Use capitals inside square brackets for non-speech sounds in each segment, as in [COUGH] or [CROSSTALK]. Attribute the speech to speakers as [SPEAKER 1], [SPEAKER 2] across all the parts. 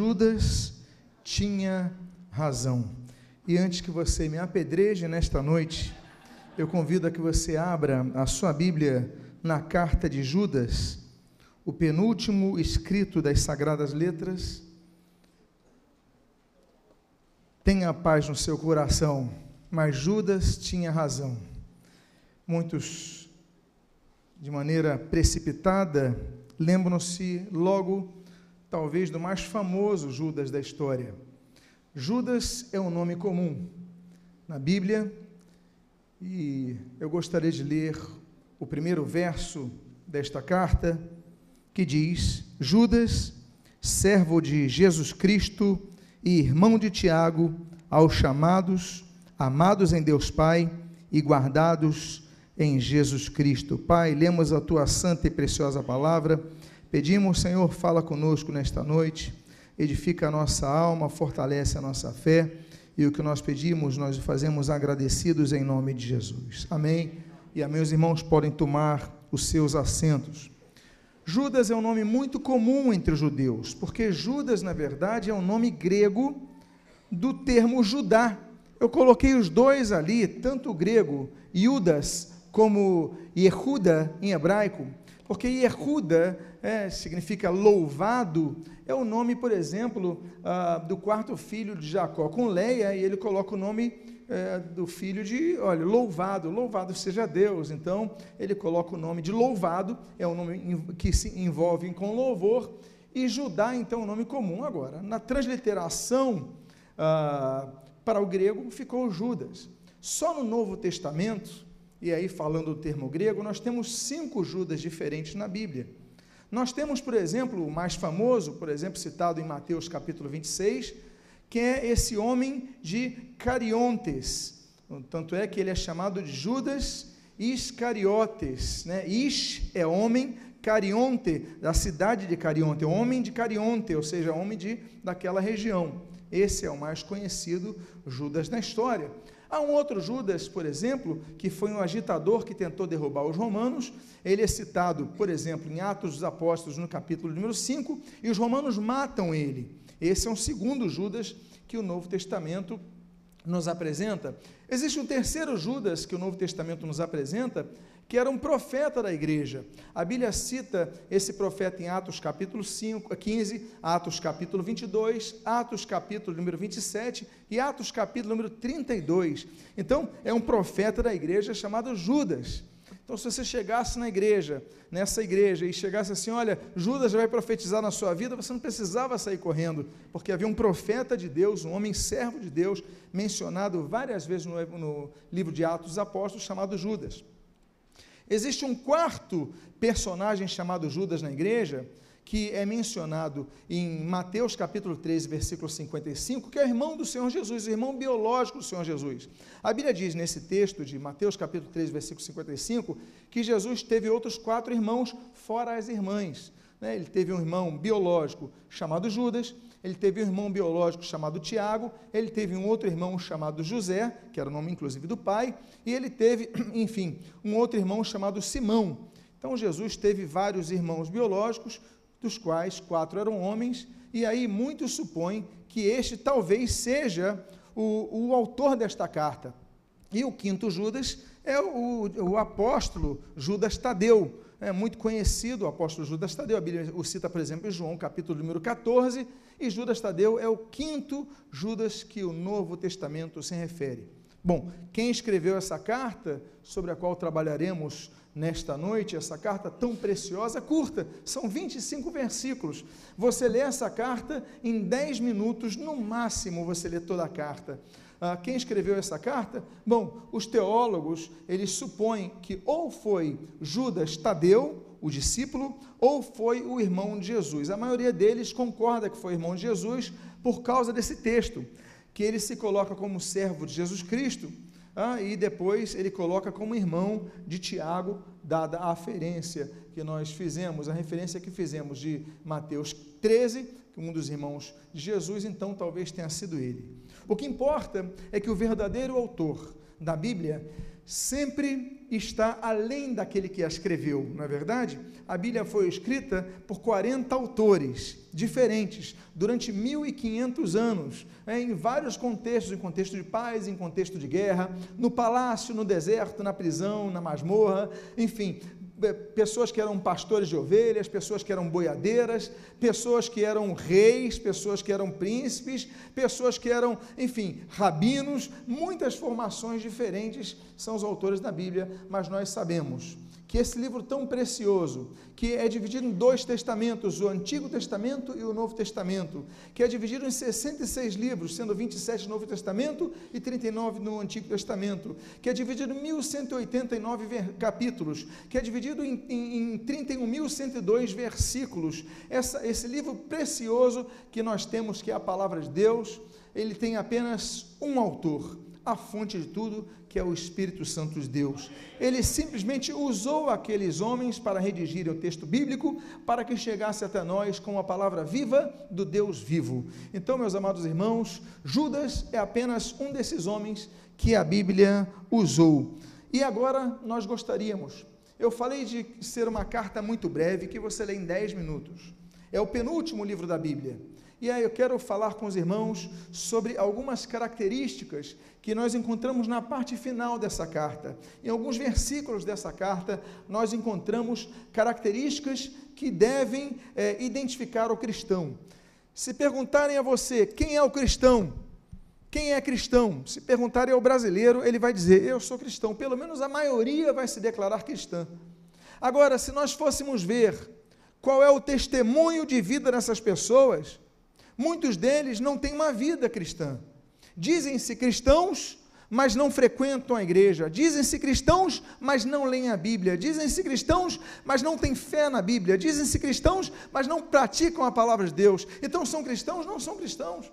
[SPEAKER 1] Judas tinha razão. E antes que você me apedreje nesta noite, eu convido a que você abra a sua Bíblia na carta de Judas, o penúltimo escrito das Sagradas Letras. Tenha paz no seu coração, mas Judas tinha razão. Muitos, de maneira precipitada, lembram-se logo, talvez, do mais famoso Judas da história. Judas é um nome comum na Bíblia e eu gostaria de ler o primeiro verso desta carta que diz: Judas, servo de Jesus Cristo e irmão de Tiago, aos chamados, amados em Deus Pai e guardados em Jesus Cristo. Pai, lemos a tua santa e preciosa palavra. Pedimos, Senhor, fala conosco nesta noite, edifica a nossa alma, fortalece a nossa fé e o que nós pedimos, nós fazemos agradecidos em nome de Jesus. Amém. E amém. Os irmãos podem tomar os seus assentos. Judas é um nome muito comum entre os judeus, porque Judas, na verdade, é um nome grego do termo Judá. Eu coloquei os dois ali, tanto o grego Judas como Yehuda em hebraico, porque Yehuda é, significa louvado, é o nome, por exemplo, ah, do quarto filho de Jacó com Leia, e ele coloca o nome é, do filho de, olha, louvado, louvado seja Deus. Então, ele coloca o nome de louvado, é um nome que se envolve com louvor, e Judá, então, é um nome comum. Agora, na transliteração ah, para o grego, ficou Judas. Só no Novo Testamento, e aí falando do termo grego, nós temos cinco Judas diferentes na Bíblia. Nós temos, por exemplo, o mais famoso, por exemplo, citado em Mateus capítulo 26, que é esse homem de Cariontes. Tanto é que ele é chamado de Judas Iscariotes. Né? Is é homem, Carionte, da cidade de Carionte, homem de Carionte, ou seja, homem de, daquela região. Esse é o mais conhecido Judas na história. Há um outro Judas, por exemplo, que foi um agitador que tentou derrubar os romanos. Ele é citado, por exemplo, em Atos dos Apóstolos, no capítulo número 5, e os romanos matam ele. Esse é um segundo Judas que o Novo Testamento nos apresenta. Existe um terceiro Judas que o Novo Testamento nos apresenta, que era um profeta da igreja. A Bíblia cita esse profeta em Atos capítulo 5, 15, Atos capítulo 22, Atos capítulo número 27 e Atos capítulo número 32. Então, é um profeta da igreja chamado Judas. Então, se você chegasse na igreja, nessa igreja, e chegasse assim: olha, Judas vai profetizar na sua vida, você não precisava sair correndo, porque havia um profeta de Deus, um homem servo de Deus, mencionado várias vezes no, no livro de Atos dos Apóstolos, chamado Judas. Existe um quarto personagem chamado Judas na igreja, que é mencionado em Mateus capítulo 13, versículo 55, que é irmão do Senhor Jesus, irmão biológico do Senhor Jesus. A Bíblia diz nesse texto de Mateus capítulo 13, versículo 55, que Jesus teve outros quatro irmãos fora as irmãs. Né? Ele teve um irmão biológico chamado Judas, ele teve um irmão biológico chamado Tiago, ele teve um outro irmão chamado José, que era o nome inclusive do pai, e ele teve, [CLEARS THROAT] enfim, um outro irmão chamado Simão. Então Jesus teve vários irmãos biológicos, dos quais quatro eram homens, e aí muitos supõem que este talvez seja o, o autor desta carta. E o quinto Judas é o, o apóstolo Judas Tadeu, é muito conhecido o apóstolo Judas Tadeu, a Bíblia o cita, por exemplo, em João, capítulo número 14, e Judas Tadeu é o quinto Judas que o Novo Testamento se refere. Bom, quem escreveu essa carta, sobre a qual trabalharemos nesta noite, essa carta tão preciosa, curta, são 25 versículos. Você lê essa carta em 10 minutos, no máximo você lê toda a carta. Ah, quem escreveu essa carta? Bom, os teólogos, eles supõem que ou foi Judas Tadeu, o discípulo, ou foi o irmão de Jesus. A maioria deles concorda que foi irmão de Jesus por causa desse texto, que ele se coloca como servo de Jesus Cristo, ah, e depois ele coloca como irmão de Tiago, dada a referência que nós fizemos, a referência que fizemos de Mateus 13, um dos irmãos de Jesus, então talvez tenha sido ele. O que importa é que o verdadeiro autor da Bíblia sempre está além daquele que a escreveu, não é verdade? A Bíblia foi escrita por 40 autores diferentes durante 1500 anos, né, em vários contextos, em contexto de paz, em contexto de guerra, no palácio, no deserto, na prisão, na masmorra, enfim, pessoas que eram pastores de ovelhas, pessoas que eram boiadeiras, pessoas que eram reis, pessoas que eram príncipes, pessoas que eram, enfim, rabinos, muitas formações diferentes são os autores da Bíblia, mas nós sabemos que esse livro tão precioso, que é dividido em dois testamentos, o Antigo Testamento e o Novo Testamento, que é dividido em 66 livros, sendo 27 no Novo Testamento e 39 no Antigo Testamento, que é dividido em 1189 capítulos, que é dividido em, em, em 31.102 versículos. Essa, esse livro precioso que nós temos, que é a palavra de Deus, ele tem apenas um autor, a fonte de tudo, que é o Espírito Santo de Deus. Ele simplesmente usou aqueles homens para redigirem o texto bíblico, para que chegasse até nós com a palavra viva do Deus vivo. Então, meus amados irmãos, Judas é apenas um desses homens que a Bíblia usou. E agora nós gostaríamos. Eu falei de ser uma carta muito breve que você lê em 10 minutos. É o penúltimo livro da Bíblia. E aí eu quero falar com os irmãos sobre algumas características que nós encontramos na parte final dessa carta. Em alguns versículos dessa carta, nós encontramos características que devem é, identificar o cristão. Se perguntarem a você quem é o cristão, quem é cristão? Se perguntarem ao brasileiro, ele vai dizer: Eu sou cristão. Pelo menos a maioria vai se declarar cristã. Agora, se nós fôssemos ver qual é o testemunho de vida dessas pessoas, Muitos deles não têm uma vida cristã. Dizem-se cristãos, mas não frequentam a igreja. Dizem-se cristãos, mas não leem a Bíblia. Dizem-se cristãos, mas não têm fé na Bíblia. Dizem-se cristãos, mas não praticam a palavra de Deus. Então são cristãos? Não são cristãos.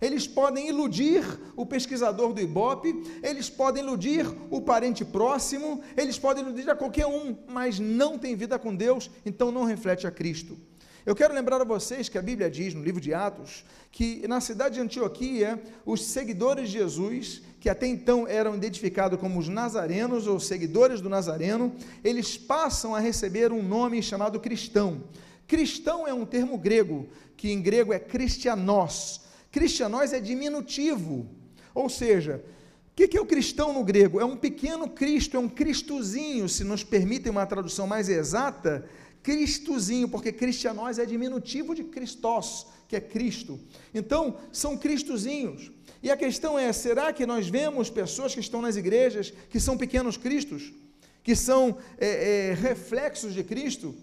[SPEAKER 1] Eles podem iludir o pesquisador do Ibope, eles podem iludir o parente próximo, eles podem iludir a qualquer um, mas não tem vida com Deus, então não reflete a Cristo. Eu quero lembrar a vocês que a Bíblia diz no livro de Atos que na cidade de Antioquia, os seguidores de Jesus, que até então eram identificados como os nazarenos ou seguidores do Nazareno, eles passam a receber um nome chamado cristão. Cristão é um termo grego, que em grego é cristianos. Cristianos é diminutivo, ou seja, o que, que é o cristão no grego? É um pequeno Cristo, é um Cristozinho, se nos permitem uma tradução mais exata, Cristozinho, porque cristianós é diminutivo de Christos, que é Cristo. Então, são Cristozinhos. E a questão é: será que nós vemos pessoas que estão nas igrejas que são pequenos Cristos, que são é, é, reflexos de Cristo?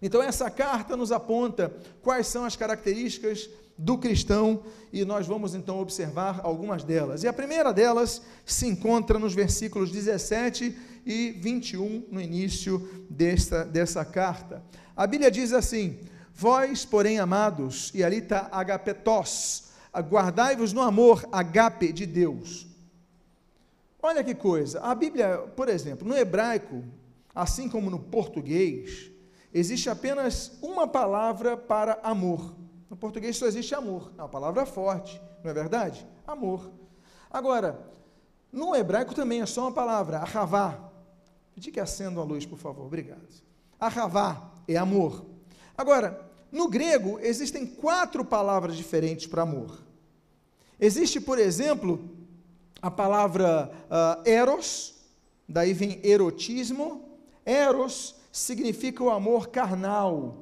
[SPEAKER 1] Então, essa carta nos aponta quais são as características do cristão e nós vamos então observar algumas delas. E a primeira delas se encontra nos versículos 17 e 21, no início desta, dessa carta. A Bíblia diz assim: Vós, porém, amados, e ali está agapetós, guardai-vos no amor, agape de Deus. Olha que coisa, a Bíblia, por exemplo, no hebraico, assim como no português, existe apenas uma palavra para amor. No português só existe amor, é uma palavra forte, não é verdade? Amor. Agora, no hebraico também é só uma palavra, ahavá. Pedi que acenda a luz, por favor, obrigado. Ahavá é amor. Agora, no grego existem quatro palavras diferentes para amor. Existe, por exemplo, a palavra uh, eros, daí vem erotismo. Eros significa o amor carnal,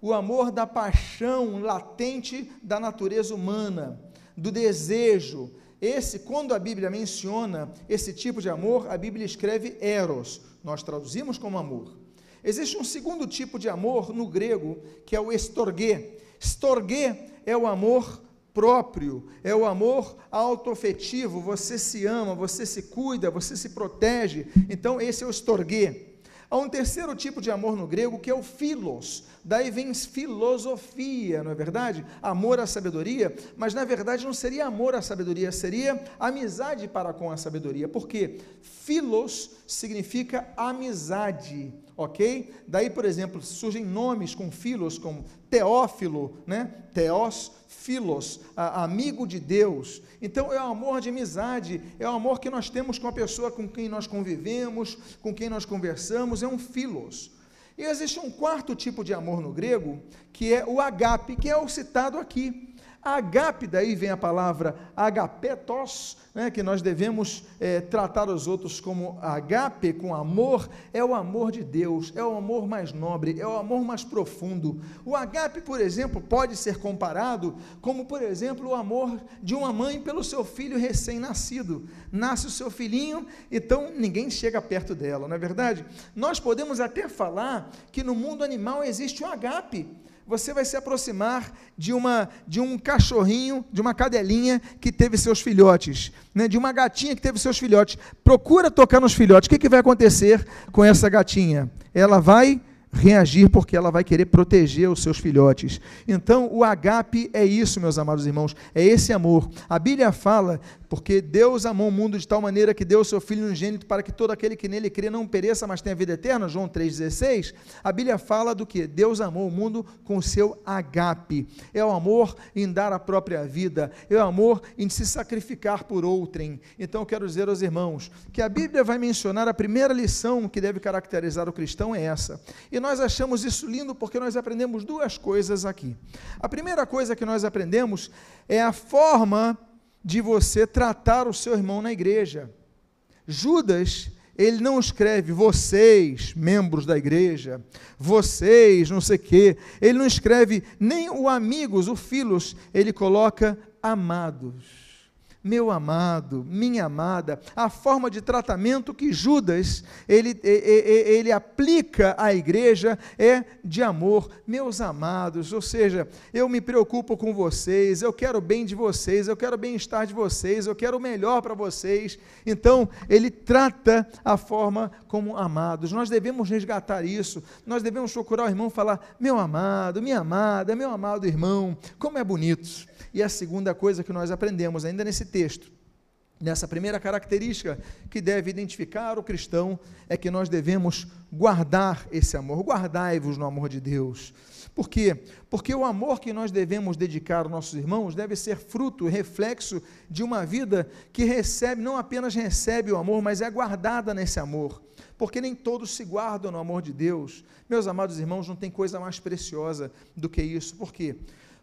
[SPEAKER 1] o amor da paixão latente da natureza humana, do desejo. Esse, quando a Bíblia menciona esse tipo de amor, a Bíblia escreve eros, nós traduzimos como amor. Existe um segundo tipo de amor no grego, que é o estorguê. Estorguê é o amor próprio, é o amor autoafetivo, você se ama, você se cuida, você se protege. Então, esse é o estorguê. Há um terceiro tipo de amor no grego que é o philos. Daí vem filosofia, não é verdade? Amor à sabedoria, mas na verdade não seria amor à sabedoria, seria amizade para com a sabedoria. Por quê? Philos significa amizade, ok? Daí, por exemplo, surgem nomes com filos, como Teófilo, né? Teós, filos, amigo de Deus. Então é o amor de amizade, é o amor que nós temos com a pessoa com quem nós convivemos, com quem nós conversamos, é um filos. E existe um quarto tipo de amor no grego, que é o agape, que é o citado aqui. Agape, daí vem a palavra agapetos, né, que nós devemos é, tratar os outros como agape, com amor, é o amor de Deus, é o amor mais nobre, é o amor mais profundo. O agape, por exemplo, pode ser comparado como, por exemplo, o amor de uma mãe pelo seu filho recém-nascido. Nasce o seu filhinho, então ninguém chega perto dela, não é verdade? Nós podemos até falar que no mundo animal existe o agape você vai se aproximar de uma de um cachorrinho, de uma cadelinha que teve seus filhotes, né, de uma gatinha que teve seus filhotes. Procura tocar nos filhotes. O que, que vai acontecer com essa gatinha? Ela vai reagir porque ela vai querer proteger os seus filhotes. Então, o agape é isso, meus amados irmãos, é esse amor. A Bíblia fala porque Deus amou o mundo de tal maneira que deu o seu Filho unigênito para que todo aquele que nele crê não pereça, mas tenha vida eterna, João 3,16, a Bíblia fala do que? Deus amou o mundo com o seu agape, é o amor em dar a própria vida, é o amor em se sacrificar por outrem. Então eu quero dizer aos irmãos, que a Bíblia vai mencionar a primeira lição que deve caracterizar o cristão é essa, e nós achamos isso lindo porque nós aprendemos duas coisas aqui. A primeira coisa que nós aprendemos é a forma de você tratar o seu irmão na igreja. Judas, ele não escreve vocês, membros da igreja, vocês, não sei quê. Ele não escreve nem o amigos, o filos, ele coloca amados meu amado, minha amada, a forma de tratamento que Judas ele, ele, ele, aplica à igreja é de amor, meus amados, ou seja, eu me preocupo com vocês, eu quero o bem de vocês, eu quero o bem-estar de vocês, eu quero o melhor para vocês. Então, ele trata a forma como amados. Nós devemos resgatar isso, nós devemos procurar o irmão falar: meu amado, minha amada, meu amado irmão, como é bonito. E a segunda coisa que nós aprendemos ainda nesse texto, nessa primeira característica que deve identificar o cristão, é que nós devemos guardar esse amor. Guardai-vos no amor de Deus. Por quê? Porque o amor que nós devemos dedicar aos nossos irmãos deve ser fruto, reflexo de uma vida que recebe, não apenas recebe o amor, mas é guardada nesse amor. Porque nem todos se guardam no amor de Deus. Meus amados irmãos, não tem coisa mais preciosa do que isso. Por quê?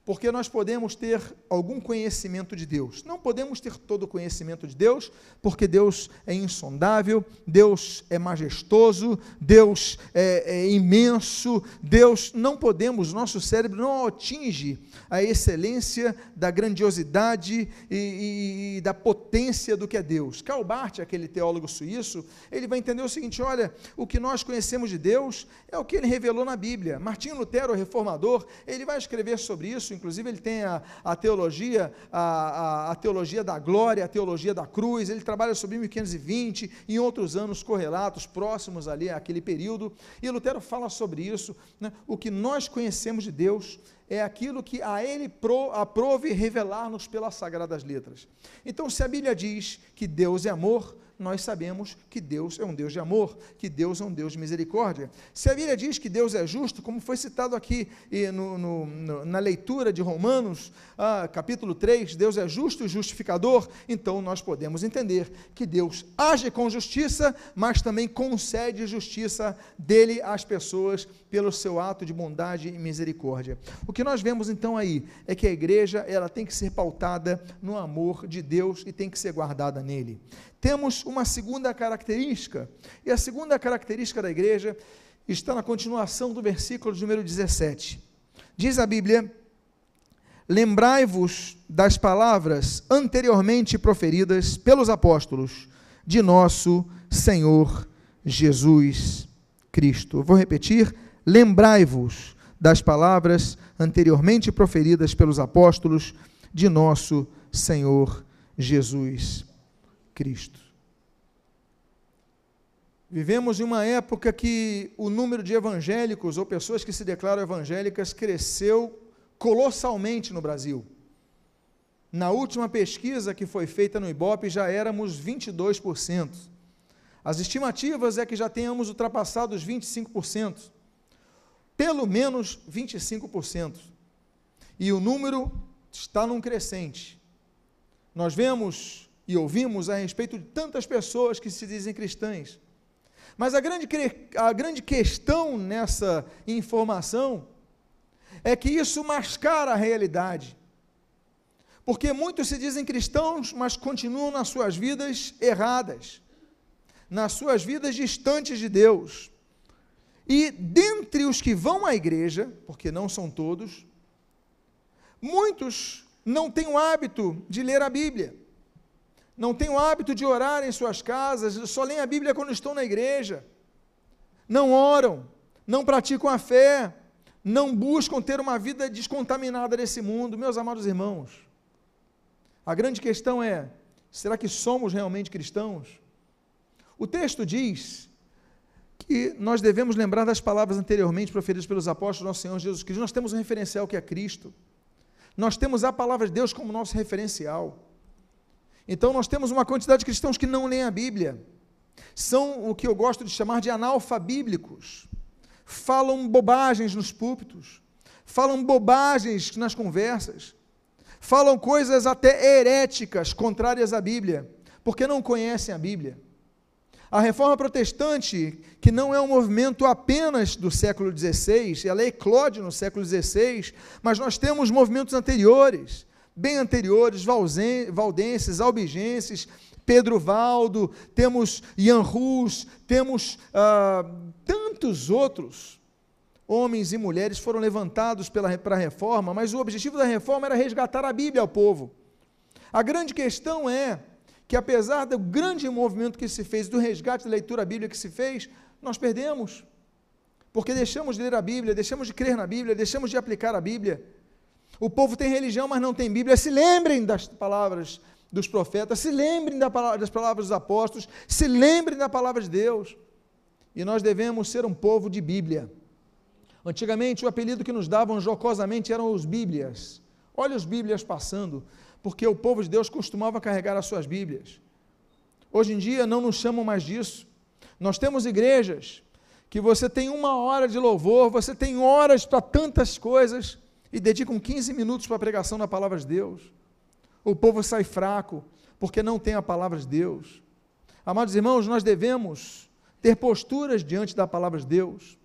[SPEAKER 1] Porque nós podemos ter algum conhecimento de Deus. Não podemos ter todo o conhecimento de Deus, porque Deus é insondável, Deus é majestoso, Deus é, é imenso, Deus não podemos, nosso cérebro não atinge a excelência da grandiosidade e, e, e da potência do que é Deus. Karl aquele teólogo suíço, ele vai entender o seguinte: olha, o que nós conhecemos de Deus é o que ele revelou na Bíblia. Martinho Lutero, o reformador, ele vai escrever sobre isso inclusive ele tem a, a teologia, a, a, a, teologia da glória, a teologia da cruz, ele trabalha sobre 1520, em outros anos correlatos, próximos ali àquele período, e Lutero fala sobre isso, né? o que nós conhecemos de Deus é aquilo que a ele pro, aprove revelar-nos pelas sagradas letras. Então, se a Bíblia diz que Deus é amor, nós sabemos que Deus é um Deus de amor, que Deus é um Deus de misericórdia. Se a Bíblia diz que Deus é justo, como foi citado aqui no, no, na leitura de Romanos, ah, capítulo 3, Deus é justo e justificador, então nós podemos entender que Deus age com justiça, mas também concede justiça dele às pessoas pelo seu ato de bondade e misericórdia. O que nós vemos então aí é que a igreja ela tem que ser pautada no amor de Deus e tem que ser guardada nele temos uma segunda característica, e a segunda característica da igreja está na continuação do versículo número 17. Diz a Bíblia: Lembrai-vos das palavras anteriormente proferidas pelos apóstolos de nosso Senhor Jesus Cristo. Vou repetir: lembrai-vos das palavras anteriormente proferidas pelos apóstolos de nosso Senhor Jesus Cristo. Vivemos em uma época que o número de evangélicos ou pessoas que se declaram evangélicas cresceu colossalmente no Brasil. Na última pesquisa que foi feita no Ibope já éramos 22%. As estimativas é que já tenhamos ultrapassado os 25%. pelo menos 25%. E o número está num crescente. Nós vemos e ouvimos a respeito de tantas pessoas que se dizem cristãs. Mas a grande, a grande questão nessa informação é que isso mascara a realidade. Porque muitos se dizem cristãos, mas continuam nas suas vidas erradas, nas suas vidas distantes de Deus. E dentre os que vão à igreja, porque não são todos, muitos não têm o hábito de ler a Bíblia, não têm o hábito de orar em suas casas, só leem a Bíblia quando estão na igreja, não oram, não praticam a fé, não buscam ter uma vida descontaminada desse mundo. Meus amados irmãos, a grande questão é: será que somos realmente cristãos? O texto diz que nós devemos lembrar das palavras anteriormente proferidas pelos apóstolos nosso Senhor Jesus Cristo. Nós temos um referencial que é Cristo. Nós temos a palavra de Deus como nosso referencial. Então nós temos uma quantidade de cristãos que não leem a Bíblia. São o que eu gosto de chamar de analfabíblicos. Falam bobagens nos púlpitos, falam bobagens nas conversas, falam coisas até heréticas, contrárias à Bíblia, porque não conhecem a Bíblia. A reforma protestante, que não é um movimento apenas do século XVI, ela eclode no século XVI, mas nós temos movimentos anteriores, bem anteriores, valdenses, albigenses, Pedro Valdo, temos Ian Rus, temos ah, tantos outros homens e mulheres foram levantados pela, para a reforma, mas o objetivo da reforma era resgatar a Bíblia ao povo. A grande questão é que, apesar do grande movimento que se fez, do resgate da leitura bíblica que se fez, nós perdemos. Porque deixamos de ler a Bíblia, deixamos de crer na Bíblia, deixamos de aplicar a Bíblia. O povo tem religião, mas não tem Bíblia. Se lembrem das palavras dos profetas, se lembrem das palavras dos apóstolos, se lembrem da palavra de Deus. E nós devemos ser um povo de Bíblia. Antigamente, o apelido que nos davam jocosamente eram os Bíblias. Olha os Bíblias passando, porque o povo de Deus costumava carregar as suas Bíblias. Hoje em dia não nos chamam mais disso. Nós temos igrejas que você tem uma hora de louvor, você tem horas para tantas coisas e dedicam 15 minutos para a pregação da palavra de Deus. O povo sai fraco porque não tem a palavra de Deus. Amados irmãos, nós devemos ter posturas diante da palavra de Deus.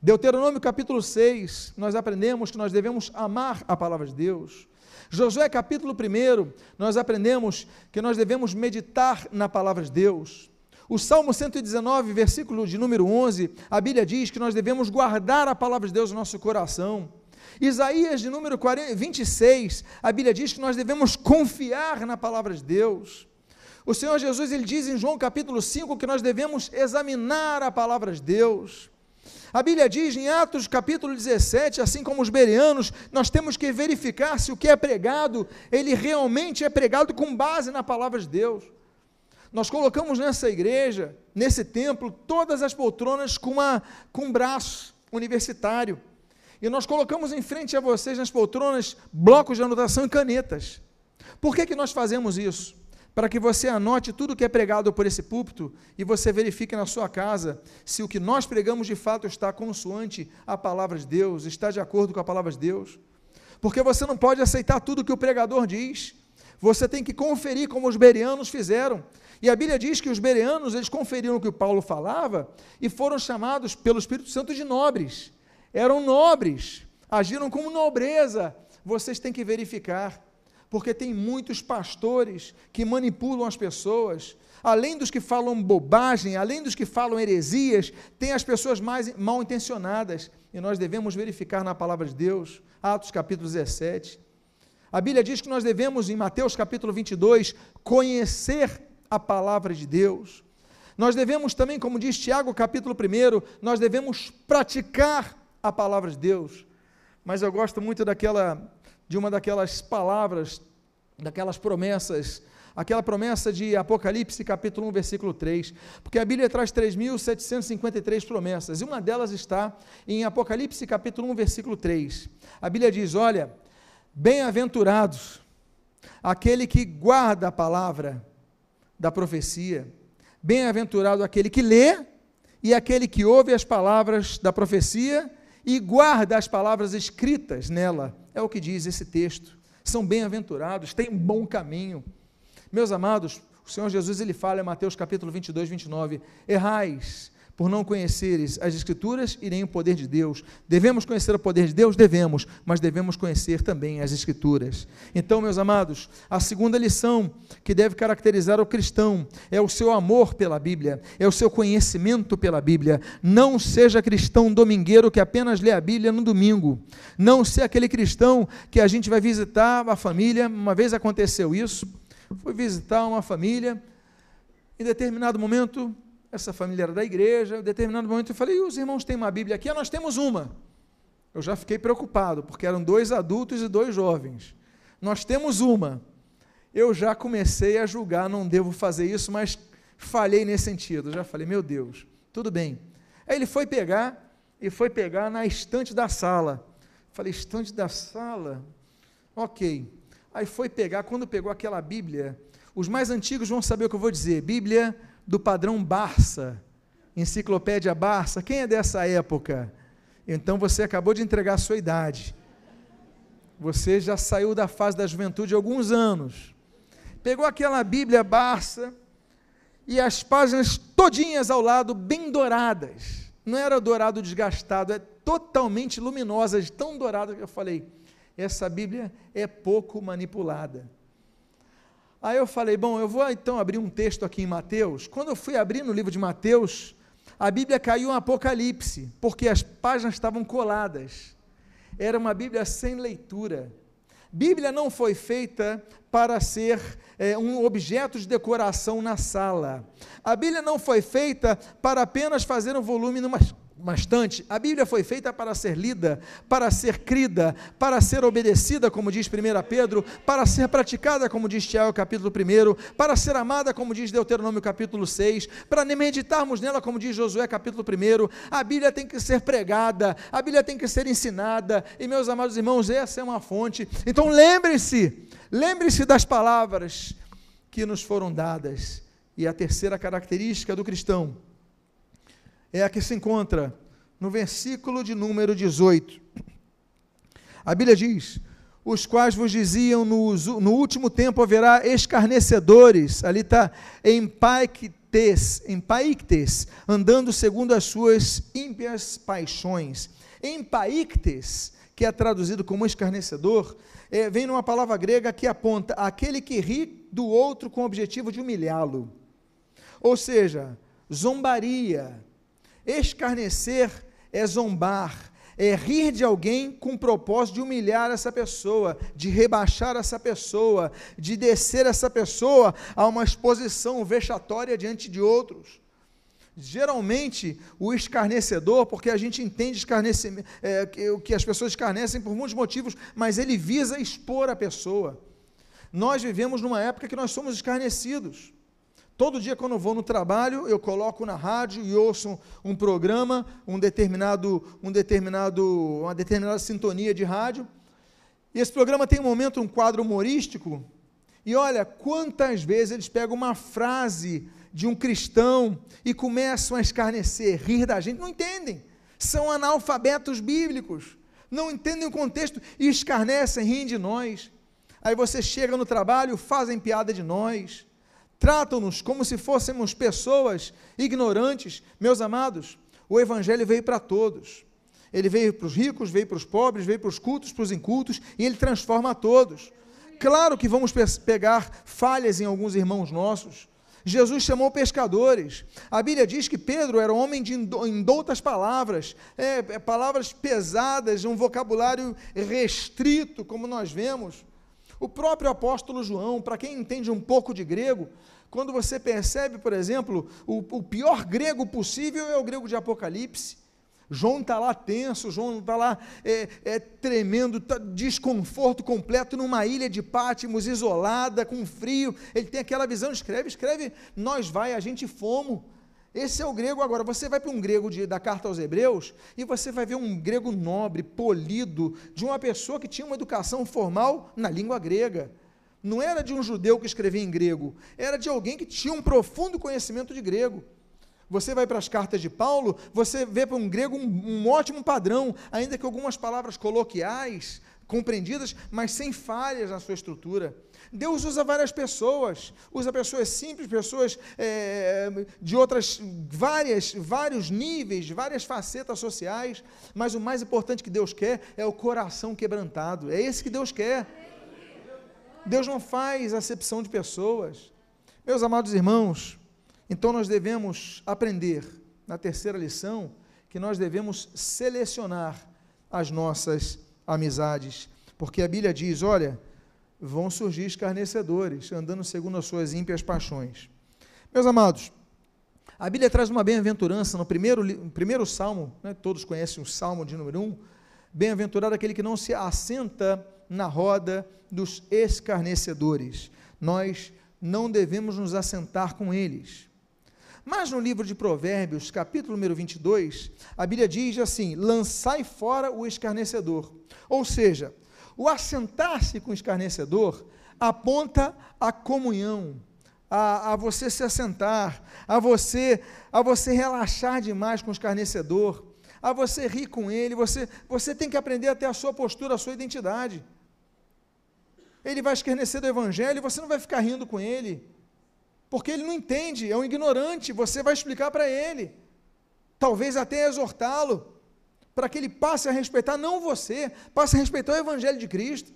[SPEAKER 1] Deuteronômio capítulo 6, nós aprendemos que nós devemos amar a palavra de Deus. Josué capítulo 1, nós aprendemos que nós devemos meditar na palavra de Deus. O Salmo 119, versículo de número 11, a Bíblia diz que nós devemos guardar a palavra de Deus no nosso coração. Isaías de número 40, 26, a Bíblia diz que nós devemos confiar na palavra de Deus. O Senhor Jesus ele diz em João capítulo 5 que nós devemos examinar a palavra de Deus. A Bíblia diz em Atos capítulo 17, assim como os bereanos, nós temos que verificar se o que é pregado, ele realmente é pregado com base na palavra de Deus. Nós colocamos nessa igreja, nesse templo, todas as poltronas com, uma, com um braço universitário. E nós colocamos em frente a vocês nas poltronas blocos de anotação e canetas. Por que, que nós fazemos isso? para que você anote tudo que é pregado por esse púlpito e você verifique na sua casa se o que nós pregamos de fato está consoante a palavra de Deus, está de acordo com a palavra de Deus. Porque você não pode aceitar tudo que o pregador diz. Você tem que conferir como os bereanos fizeram. E a Bíblia diz que os bereanos, eles conferiram o que o Paulo falava e foram chamados pelo Espírito Santo de nobres. Eram nobres, agiram com nobreza. Vocês têm que verificar porque tem muitos pastores que manipulam as pessoas. Além dos que falam bobagem, além dos que falam heresias, tem as pessoas mais mal intencionadas. E nós devemos verificar na palavra de Deus, Atos capítulo 17. A Bíblia diz que nós devemos, em Mateus capítulo 22, conhecer a palavra de Deus. Nós devemos também, como diz Tiago capítulo 1, nós devemos praticar a palavra de Deus. Mas eu gosto muito daquela de uma daquelas palavras, daquelas promessas, aquela promessa de Apocalipse capítulo 1, versículo 3, porque a Bíblia traz 3.753 promessas, e uma delas está em Apocalipse capítulo 1, versículo 3. A Bíblia diz: Olha, bem-aventurados aquele que guarda a palavra da profecia, bem-aventurado aquele que lê e aquele que ouve as palavras da profecia e guarda as palavras escritas nela. É o que diz esse texto. São bem-aventurados, têm um bom caminho. Meus amados, o Senhor Jesus ele fala em Mateus capítulo 22, 29, errais por não conheceres as Escrituras e nem o poder de Deus. Devemos conhecer o poder de Deus? Devemos, mas devemos conhecer também as Escrituras. Então, meus amados, a segunda lição que deve caracterizar o cristão é o seu amor pela Bíblia, é o seu conhecimento pela Bíblia. Não seja cristão domingueiro que apenas lê a Bíblia no domingo. Não seja aquele cristão que a gente vai visitar a família. Uma vez aconteceu isso, fui visitar uma família, em determinado momento essa família era da igreja, em determinado momento eu falei, e os irmãos têm uma Bíblia aqui? Ah, nós temos uma. Eu já fiquei preocupado, porque eram dois adultos e dois jovens. Nós temos uma. Eu já comecei a julgar, não devo fazer isso, mas falhei nesse sentido. Eu já falei, meu Deus, tudo bem. Aí ele foi pegar, e foi pegar na estante da sala. Falei, estante da sala? Ok. Aí foi pegar, quando pegou aquela Bíblia, os mais antigos vão saber o que eu vou dizer. Bíblia do padrão Barça, Enciclopédia Barça. Quem é dessa época? Então você acabou de entregar a sua idade. Você já saiu da fase da juventude há alguns anos. Pegou aquela Bíblia Barça e as páginas todinhas ao lado bem douradas. Não era dourado desgastado, é totalmente luminosas, tão dourada que eu falei, essa Bíblia é pouco manipulada. Aí eu falei, bom, eu vou então abrir um texto aqui em Mateus. Quando eu fui abrir no livro de Mateus, a Bíblia caiu em Apocalipse, porque as páginas estavam coladas. Era uma Bíblia sem leitura. Bíblia não foi feita para ser é, um objeto de decoração na sala. A Bíblia não foi feita para apenas fazer um volume numa bastante. A Bíblia foi feita para ser lida, para ser crida, para ser obedecida, como diz 1 Pedro, para ser praticada, como diz Tiago capítulo 1, para ser amada, como diz Deuteronômio capítulo 6, para meditarmos nela, como diz Josué capítulo 1. A Bíblia tem que ser pregada, a Bíblia tem que ser ensinada, e meus amados irmãos, essa é uma fonte. Então lembre-se, lembre-se das palavras que nos foram dadas. E a terceira característica do cristão é a que se encontra no versículo de número 18. A Bíblia diz: Os quais vos diziam no, no último tempo haverá escarnecedores, ali está, em paictes, em paictes, andando segundo as suas ímpias paixões. Em paictes, que é traduzido como escarnecedor, é, vem numa palavra grega que aponta aquele que ri do outro com o objetivo de humilhá-lo. Ou seja, zombaria, Escarnecer é zombar, é rir de alguém com o propósito de humilhar essa pessoa, de rebaixar essa pessoa, de descer essa pessoa a uma exposição vexatória diante de outros. Geralmente, o escarnecedor, porque a gente entende é, que as pessoas escarnecem por muitos motivos, mas ele visa expor a pessoa. Nós vivemos numa época que nós somos escarnecidos. Todo dia, quando eu vou no trabalho, eu coloco na rádio e ouço um, um programa, um determinado, um determinado, uma determinada sintonia de rádio. E esse programa tem um momento, um quadro humorístico. E olha, quantas vezes eles pegam uma frase de um cristão e começam a escarnecer, rir da gente. Não entendem. São analfabetos bíblicos. Não entendem o contexto e escarnecem, riem de nós. Aí você chega no trabalho, fazem piada de nós tratam-nos como se fôssemos pessoas ignorantes. Meus amados, o Evangelho veio para todos. Ele veio para os ricos, veio para os pobres, veio para os cultos, para os incultos, e ele transforma a todos. Claro que vamos pegar falhas em alguns irmãos nossos. Jesus chamou pescadores. A Bíblia diz que Pedro era um homem de indoutas palavras, é, é, palavras pesadas, um vocabulário restrito, como nós vemos. O próprio apóstolo João, para quem entende um pouco de grego, quando você percebe, por exemplo, o, o pior grego possível é o grego de Apocalipse. João está lá tenso, João está lá é, é, tremendo, tá, desconforto completo numa ilha de Pátimos, isolada, com frio. Ele tem aquela visão, escreve, escreve, nós vai, a gente fomos. Esse é o grego agora. Você vai para um grego de, da carta aos Hebreus e você vai ver um grego nobre, polido, de uma pessoa que tinha uma educação formal na língua grega. Não era de um judeu que escrevia em grego, era de alguém que tinha um profundo conhecimento de grego. Você vai para as cartas de Paulo, você vê para um grego um, um ótimo padrão, ainda que algumas palavras coloquiais, compreendidas, mas sem falhas na sua estrutura. Deus usa várias pessoas, usa pessoas simples, pessoas é, de outras, várias, vários níveis, várias facetas sociais, mas o mais importante que Deus quer é o coração quebrantado, é esse que Deus quer. Deus não faz acepção de pessoas. Meus amados irmãos, então nós devemos aprender, na terceira lição, que nós devemos selecionar as nossas amizades, porque a Bíblia diz: olha, vão surgir escarnecedores, andando segundo as suas ímpias paixões. Meus amados, a Bíblia traz uma bem-aventurança no primeiro, primeiro salmo, né, todos conhecem o salmo de número 1. Bem-aventurado aquele que não se assenta na roda dos escarnecedores. Nós não devemos nos assentar com eles. Mas no livro de Provérbios, capítulo número 22, a Bíblia diz assim: lançai fora o escarnecedor. Ou seja, o assentar-se com o escarnecedor aponta a comunhão, a, a, você se assentar, a você, a você relaxar demais com o escarnecedor, a você rir com ele, você, você tem que aprender até a sua postura, a sua identidade. Ele vai escarnecer do evangelho e você não vai ficar rindo com ele porque ele não entende, é um ignorante, você vai explicar para ele, talvez até exortá-lo, para que ele passe a respeitar não você, passe a respeitar o Evangelho de Cristo.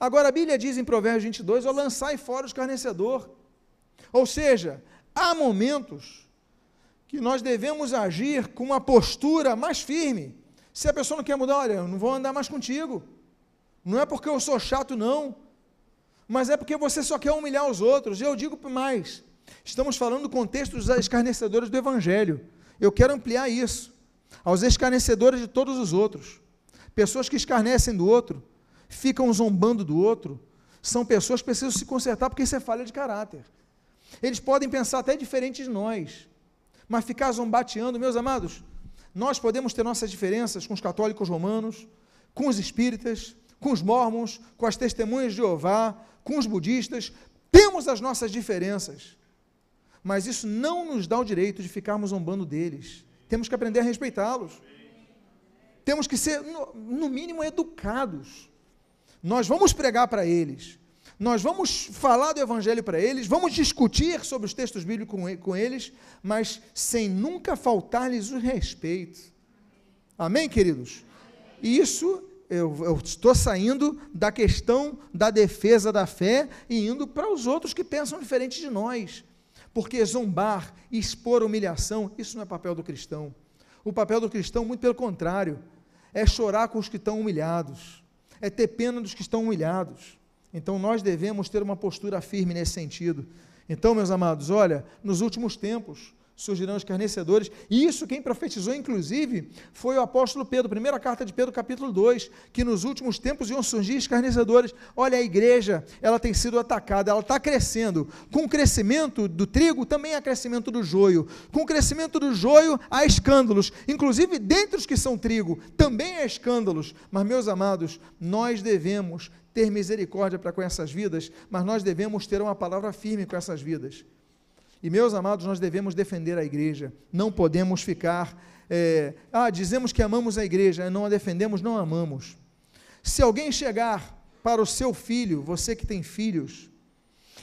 [SPEAKER 1] Agora a Bíblia diz em Provérbios 22, ó, lançai fora o escarnecedor. Ou seja, há momentos que nós devemos agir com uma postura mais firme. Se a pessoa não quer mudar, olha, eu não vou andar mais contigo. Não é porque eu sou chato, não mas é porque você só quer humilhar os outros. Eu digo mais: estamos falando do contexto dos escarnecedores do Evangelho. Eu quero ampliar isso aos escarnecedores de todos os outros. Pessoas que escarnecem do outro, ficam zombando do outro, são pessoas que precisam se consertar porque isso é falha de caráter. Eles podem pensar até diferente de nós, mas ficar zombateando, meus amados, nós podemos ter nossas diferenças com os católicos romanos, com os espíritas, com os mormons, com as testemunhas de Jeová, com os budistas, temos as nossas diferenças, mas isso não nos dá o direito de ficarmos zombando deles. Temos que aprender a respeitá-los. Temos que ser, no, mínimo, educados. Nós vamos pregar para eles, nós vamos falar do Evangelho para eles, vamos discutir sobre os textos bíblicos com, com eles, mas sem nunca faltar-lhes o respeito. Amém, queridos? E isso eu, eu, estou saindo da questão da defesa da fé e indo para os outros que pensam diferente de nós. Porque zombar, expor humilhação, isso não é papel do cristão. O papel do cristão, muito pelo contrário, é chorar com os que estão humilhados, é ter pena dos que estão humilhados. Então nós devemos ter uma postura firme nesse sentido. Então, meus amados, olha, nos últimos tempos, surgirão escarnecedores. E isso quem profetizou, inclusive, foi o apóstolo Pedro, primeira carta de Pedro, capítulo 2, que nos últimos tempos iam surgir escarnecedores. Olha, a igreja, ela tem sido atacada, ela está crescendo. Com o crescimento do trigo, também há crescimento do joio. Com o crescimento do joio, há escândalos. Inclusive, dentre os que são trigo, também há escândalos. Mas, meus amados, nós devemos ter misericórdia para com essas vidas, mas nós devemos ter uma palavra firme com essas vidas. E, meus amados, nós devemos defender a igreja, não podemos ficar. É, ah, dizemos que amamos a igreja, não a defendemos, não a amamos. Se alguém chegar para o seu filho, você que tem filhos,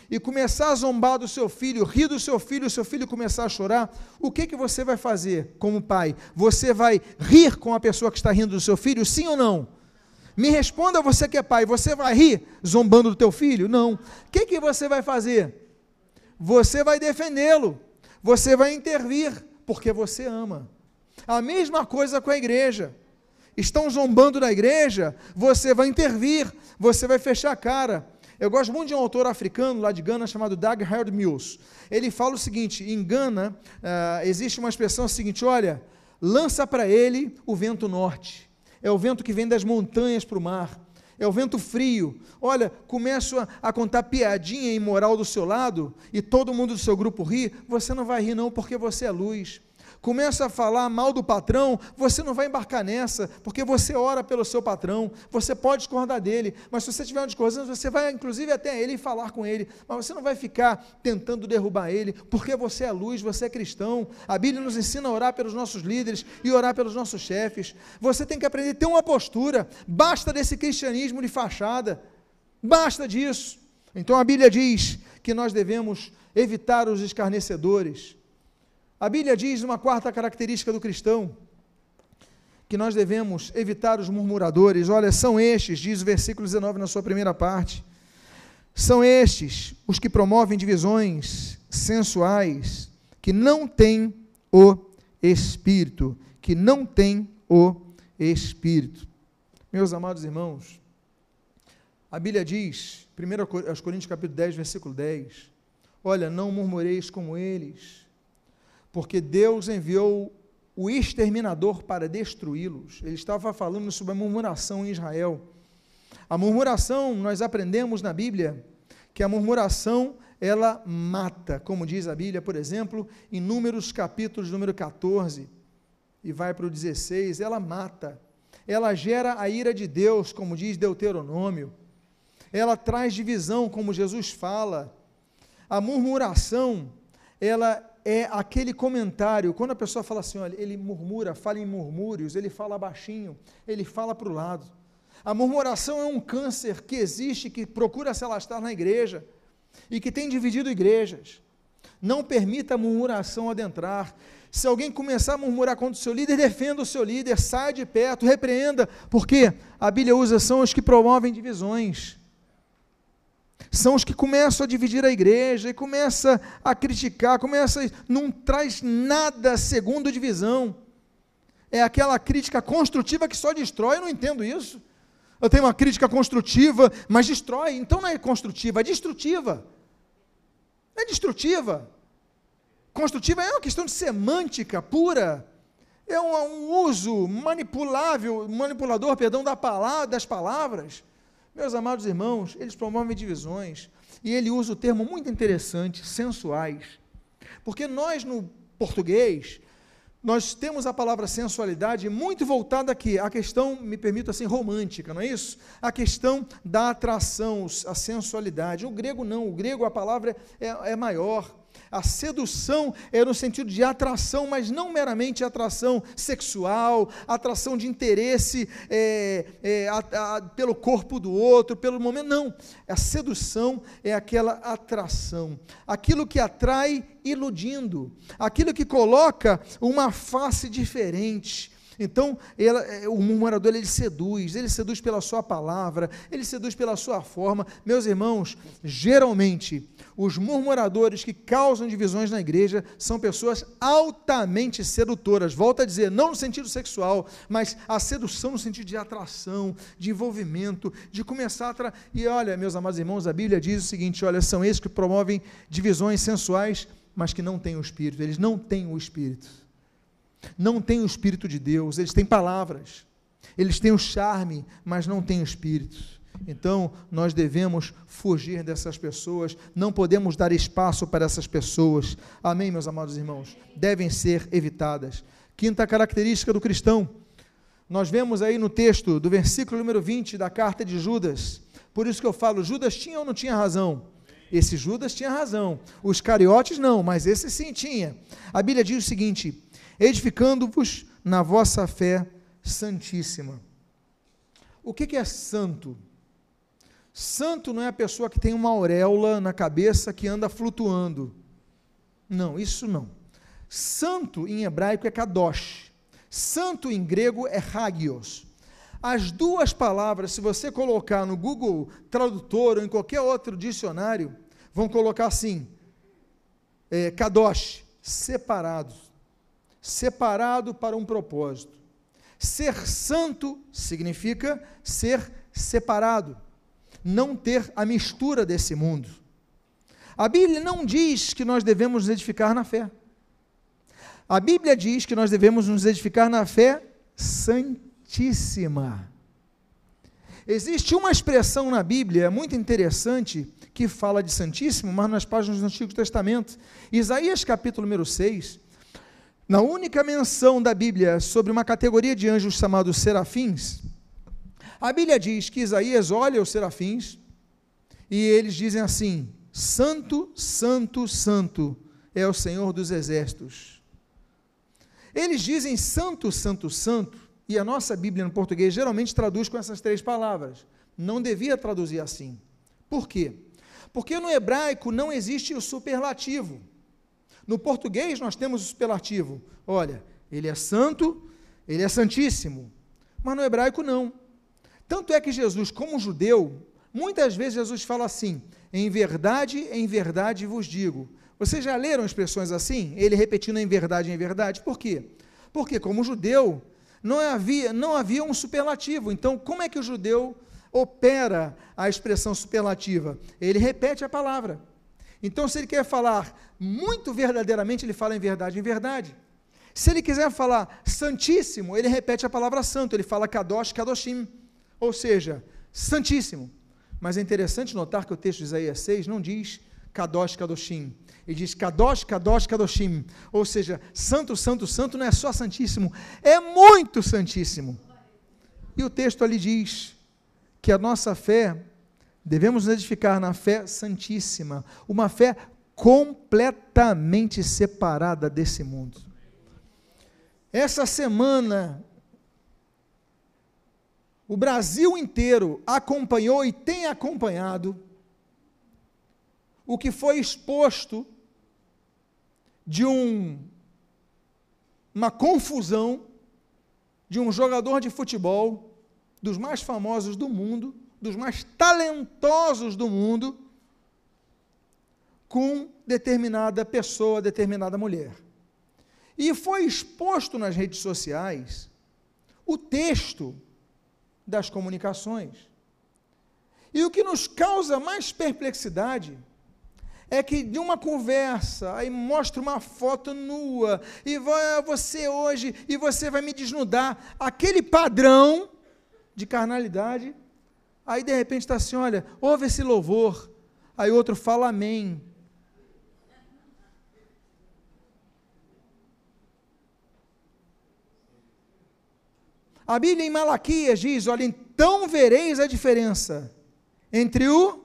[SPEAKER 1] e começar a zombar do seu filho, rir do seu filho, o seu filho começar a chorar, o que, que você vai fazer como pai? Você vai rir com a pessoa que está rindo do seu filho, sim ou não? Me responda você que é pai, você vai rir zombando do teu filho? Não. O que, que você vai fazer? Você vai defendê-lo, você vai intervir, porque você ama. A mesma coisa com a igreja. Estão zombando da igreja, você vai intervir, você vai fechar a cara. Eu gosto muito de um autor africano lá de Gana chamado Doug Harold Mills. Ele fala o seguinte: em Gana uh, existe uma expressão seguinte: olha, lança para ele o vento norte. É o vento que vem das montanhas para o mar é o vento frio. Olha, começo a, a, contar piadinha imoral do seu lado e todo mundo do seu grupo ri, você não vai rir não porque você é luz. Começa a falar mal do patrão, você não vai embarcar nessa, porque você ora pelo seu patrão, você pode discordar dele, mas se você tiver uma discordância, você vai inclusive até ele e falar com ele, mas você não vai ficar tentando derrubar ele, porque você é luz, você é cristão. A Bíblia nos ensina a orar pelos nossos líderes e orar pelos nossos chefes. Você tem que aprender a ter uma postura, basta desse cristianismo de fachada, basta disso. Então a Bíblia diz que nós devemos evitar os escarnecedores. A Bíblia diz uma quarta característica do cristão, que nós devemos evitar os murmuradores. Olha, são estes, diz o versículo 19 na sua primeira parte, são estes os que promovem divisões sensuais, que não têm o Espírito, que não têm o Espírito. Meus amados irmãos, a Bíblia diz, 1 Coríntios capítulo 10, versículo 10, Olha, não murmureis como eles, porque Deus enviou o exterminador para destruí-los. Ele estava falando sobre a murmuração em Israel. A murmuração, nós aprendemos na Bíblia que a murmuração ela mata, como diz a Bíblia, por exemplo, em Números capítulos número 14 e vai para o 16, ela mata. Ela gera a ira de Deus, como diz Deuteronômio. Ela traz divisão, como Jesus fala. A murmuração, ela é aquele comentário, quando a pessoa fala assim, olha, ele murmura, fala em murmúrios, ele fala baixinho, ele fala para o lado. A murmuração é um câncer que existe, que procura se alastrar na igreja e que tem dividido igrejas. Não permita a murmuração adentrar. Se alguém começar a murmurar contra o seu líder, defenda o seu líder, saia de perto, repreenda, porque a Bíblia usa são os que promovem divisões são os que começam a dividir a igreja e começa a criticar, começa, não traz nada segundo divisão. É aquela crítica construtiva que só destrói, eu não entendo isso. Eu tenho uma crítica construtiva, mas destrói. Então não é construtiva, é destrutiva. É destrutiva. Construtiva é uma questão de semântica pura. É um, um uso manipulável, manipulador, perdão, da palavra, das palavras. Meus amados irmãos, eles promovem divisões. E ele usa o termo muito interessante, sensuais. Porque nós, no português, nós temos a palavra sensualidade muito voltada aqui, a questão, me permito assim, romântica, não é isso? A questão da atração, a sensualidade. O grego não, o grego a palavra é, é maior. A sedução é no sentido de atração, mas não meramente atração sexual, atração de interesse é, é, a, a, pelo corpo do outro, pelo momento. Não. A sedução é aquela atração, aquilo que atrai iludindo, aquilo que coloca uma face diferente então, ela, é, o murmurador ele seduz, ele seduz pela sua palavra, ele seduz pela sua forma. Meus irmãos, geralmente, os murmuradores que causam divisões na igreja são pessoas altamente sedutoras. Volto a dizer, não no sentido sexual, mas a sedução no sentido de atração, de envolvimento, de começar a. Tra... E olha, meus amados irmãos, a Bíblia diz o seguinte: olha, são esses que promovem divisões sensuais, mas que não têm o espírito, eles não têm o espírito não têm o Espírito de Deus, eles têm palavras, eles têm o charme, mas não têm o Espírito. Então, nós devemos fugir dessas pessoas, não podemos dar espaço para essas pessoas. Amém, meus amados irmãos? Devem ser evitadas. Quinta característica do cristão. Nós vemos aí no texto do versículo número 20 da carta de Judas. Por isso que eu falo, Judas tinha ou não tinha razão? Esse Judas tinha razão. Os cariotes não, mas esse sim tinha. A Bíblia diz o seguinte: edificando-vos na vossa fé santíssima. O que, é santo? Santo não é a pessoa que tem uma auréola na cabeça que anda flutuando. Não, isso não. Santo em hebraico é kadosh. Santo em grego é hagios. As duas palavras, se você colocar no Google Tradutor ou em qualquer outro dicionário, vão colocar assim: é, kadosh, separados separado para um propósito. Ser santo significa ser separado, não ter a mistura desse mundo. A Bíblia não diz que nós devemos nos edificar na fé. A Bíblia diz que nós devemos nos edificar na fé santíssima. Existe uma expressão na Bíblia muito interessante que fala de santíssimo, mas nas páginas do Antigo Testamento. Isaías capítulo número 6, Na única menção da Bíblia sobre uma categoria de anjos chamados serafins, a Bíblia diz que Isaías olha os serafins e eles dizem assim: Santo, Santo, Santo é o Senhor dos exércitos. Eles dizem Santo, Santo, Santo, e a nossa Bíblia no português geralmente traduz com essas três palavras. Não devia traduzir assim. Por quê? Porque no hebraico não existe o superlativo. No português nós temos o superlativo. Olha, ele é santo, ele é santíssimo. Mas no hebraico não. Tanto é que Jesus, como judeu, muitas vezes Jesus fala assim: em verdade, em verdade vos digo. Vocês já leram expressões assim? Ele repetindo em verdade, em verdade. Por quê? Porque, como judeu, não havia, não havia um superlativo. Então, como é que o judeu opera a expressão superlativa? Ele repete a palavra. Então, se ele quer falar muito verdadeiramente, ele fala em verdade, em verdade. Se ele quiser falar santíssimo, ele repete a palavra santo, ele fala kadosh, kadoshim, ou seja, santíssimo. Mas é interessante notar que o texto de Isaías 6 não diz kadosh, kadoshim, ele diz kadosh, kadosh, kadoshim, ou seja, santo, santo, santo não é só santíssimo, é muito santíssimo. E o texto ali diz que a nossa fé Devemos nos edificar na fé santíssima, uma fé completamente separada desse mundo. Essa semana, o Brasil inteiro acompanhou e tem acompanhado o que foi exposto de um, uma confusão de um jogador de futebol, dos mais famosos do mundo, dos mais talentosos do mundo com determinada pessoa, determinada mulher. E foi exposto nas redes sociais o texto das comunicações. E o que nos causa mais perplexidade é que de uma conversa, aí mostra uma foto nua, e vai você hoje, e você vai me desnudar, aquele padrão de carnalidade Aí de repente está assim: olha, ouve esse louvor. Aí outro fala amém. A Bíblia em Malaquias diz: olha, então vereis a diferença entre o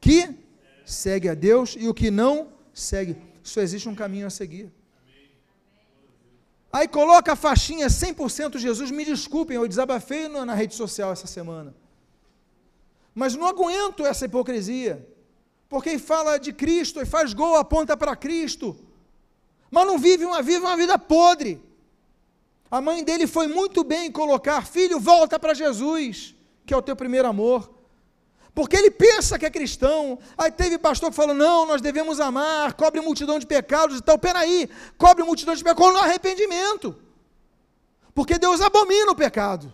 [SPEAKER 1] que segue a Deus e o que não segue. Só existe um caminho a seguir. Aí coloca a faixinha 100% Jesus. Me desculpem, eu desabafei na rede social essa semana. Mas não aguento essa hipocrisia. Porque fala de Cristo e faz gol, aponta para Cristo. Mas não vive uma, vive uma vida podre. A mãe dele foi muito bem em colocar: filho, volta para Jesus, que é o teu primeiro amor. Porque ele pensa que é cristão. Aí teve pastor que falou: não, nós devemos amar, cobre multidão de pecados e tal. Peraí, cobre multidão de pecados no arrependimento. Porque Deus abomina o pecado.